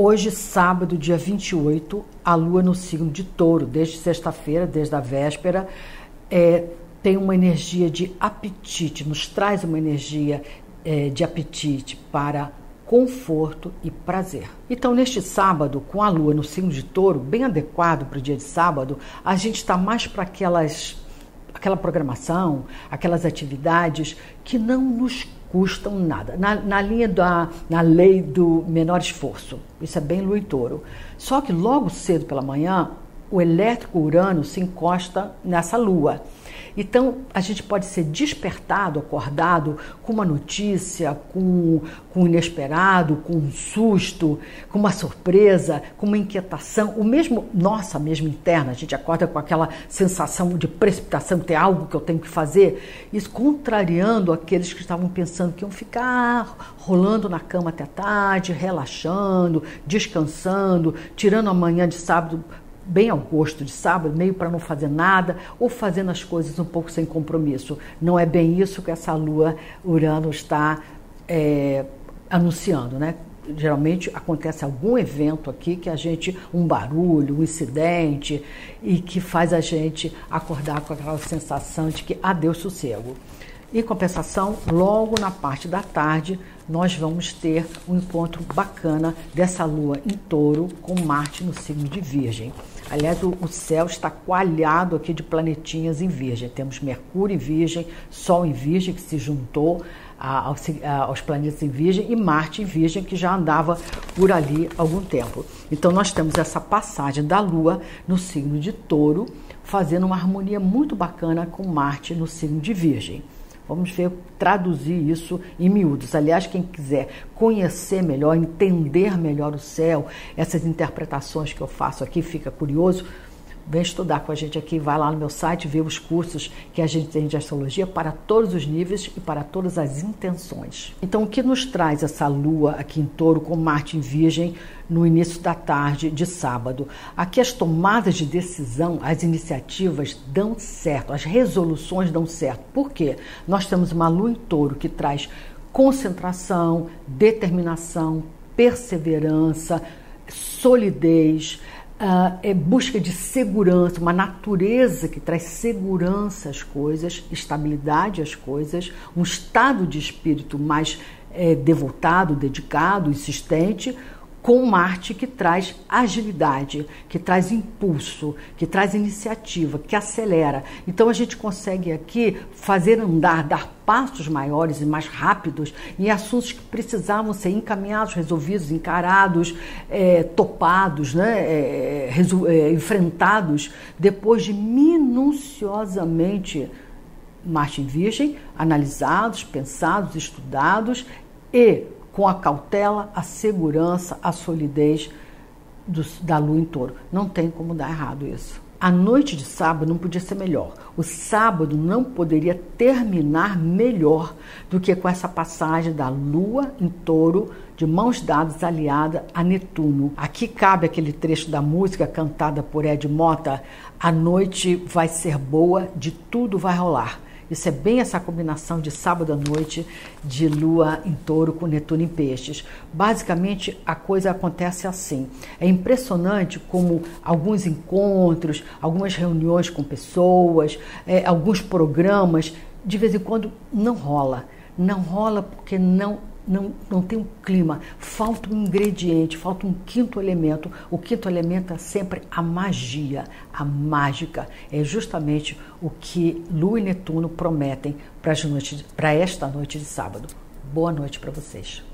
Hoje, sábado, dia 28, a lua no signo de touro, desde sexta-feira, desde a véspera, é, tem uma energia de apetite, nos traz uma energia é, de apetite para conforto e prazer. Então, neste sábado, com a lua no signo de touro, bem adequado para o dia de sábado, a gente está mais para aquelas aquela programação, aquelas atividades que não nos custam nada. Na, na, linha da na lei do menor esforço. Isso é bem lua e touro. Só que logo cedo pela manhã, o elétrico Urano se encosta nessa lua. Então, a gente pode ser despertado, acordado com uma notícia, com, com um inesperado, com um susto, com uma surpresa, com uma inquietação, o mesmo, nossa mesmo interna, a gente acorda com aquela sensação de precipitação, tem algo que eu tenho que fazer, isso contrariando aqueles que estavam pensando que iam ficar rolando na cama até tarde, relaxando, descansando, tirando a manhã de sábado bem ao gosto de sábado, meio para não fazer nada, ou fazendo as coisas um pouco sem compromisso. Não é bem isso que essa lua Urano está é, anunciando, né? Geralmente acontece algum evento aqui que a gente, um barulho, um incidente, e que faz a gente acordar com aquela sensação de que adeus sossego. Em compensação, logo na parte da tarde, nós vamos ter um encontro bacana dessa lua em touro com Marte no signo de Virgem. Aliás, o, céu está coalhado aqui de planetinhas em Virgem. Temos Mercúrio em Virgem, Sol em Virgem, que se juntou aos planetas em Virgem, e Marte em Virgem, que já andava por ali há algum tempo. Então, nós temos essa passagem da Lua no signo de Touro, fazendo uma harmonia muito bacana com Marte no signo de Virgem. Vamos ver, traduzir isso em miúdos. Aliás, quem quiser conhecer melhor, entender melhor o céu, essas interpretações que eu faço aqui, fica curioso, vem estudar com a gente aqui, vai lá no meu site, vê os cursos que a gente tem de astrologia para todos os níveis e para todas as intenções. Então, o que nos traz essa lua aqui em touro com Marte em Virgem no início da tarde de sábado? Aqui as tomadas de decisão, as iniciativas dão certo, as resoluções dão certo. Por quê? Nós temos uma lua em touro que traz concentração, determinação, perseverança, solidez, uh, é busca de segurança, uma natureza que traz segurança às coisas, estabilidade às coisas, um estado de espírito mais é, devotado, dedicado, insistente, com Marte que traz agilidade, que traz impulso, que traz iniciativa, que acelera. Então a gente consegue aqui fazer andar, dar passos maiores e mais rápidos em assuntos que precisavam ser encaminhados, resolvidos, encarados, é, topados, né, é, é, enfrentados depois de minuciosamente Marte em Virgem, analisados, pensados, estudados e com a cautela, a segurança, a solidez do, da lua em touro. Não tem como dar errado isso. A noite de sábado não podia ser melhor. O sábado não poderia terminar melhor do que com essa passagem da lua em touro, de mãos dadas aliada a Netuno. Aqui cabe aquele trecho da música cantada por Ed Mota: A noite vai ser boa, de tudo vai rolar. Isso é bem essa combinação de sábado à noite, de lua em touro com Netuno em peixes. Basicamente, a coisa acontece assim. É impressionante como alguns encontros, algumas reuniões com pessoas, é, alguns programas, de vez em quando não rola. Não rola porque não não, não tem um clima, falta um ingrediente, falta um quinto elemento. O quinto elemento é sempre a magia, a mágica. É justamente o que Lua e Netuno prometem para esta noite de sábado. Boa noite para vocês.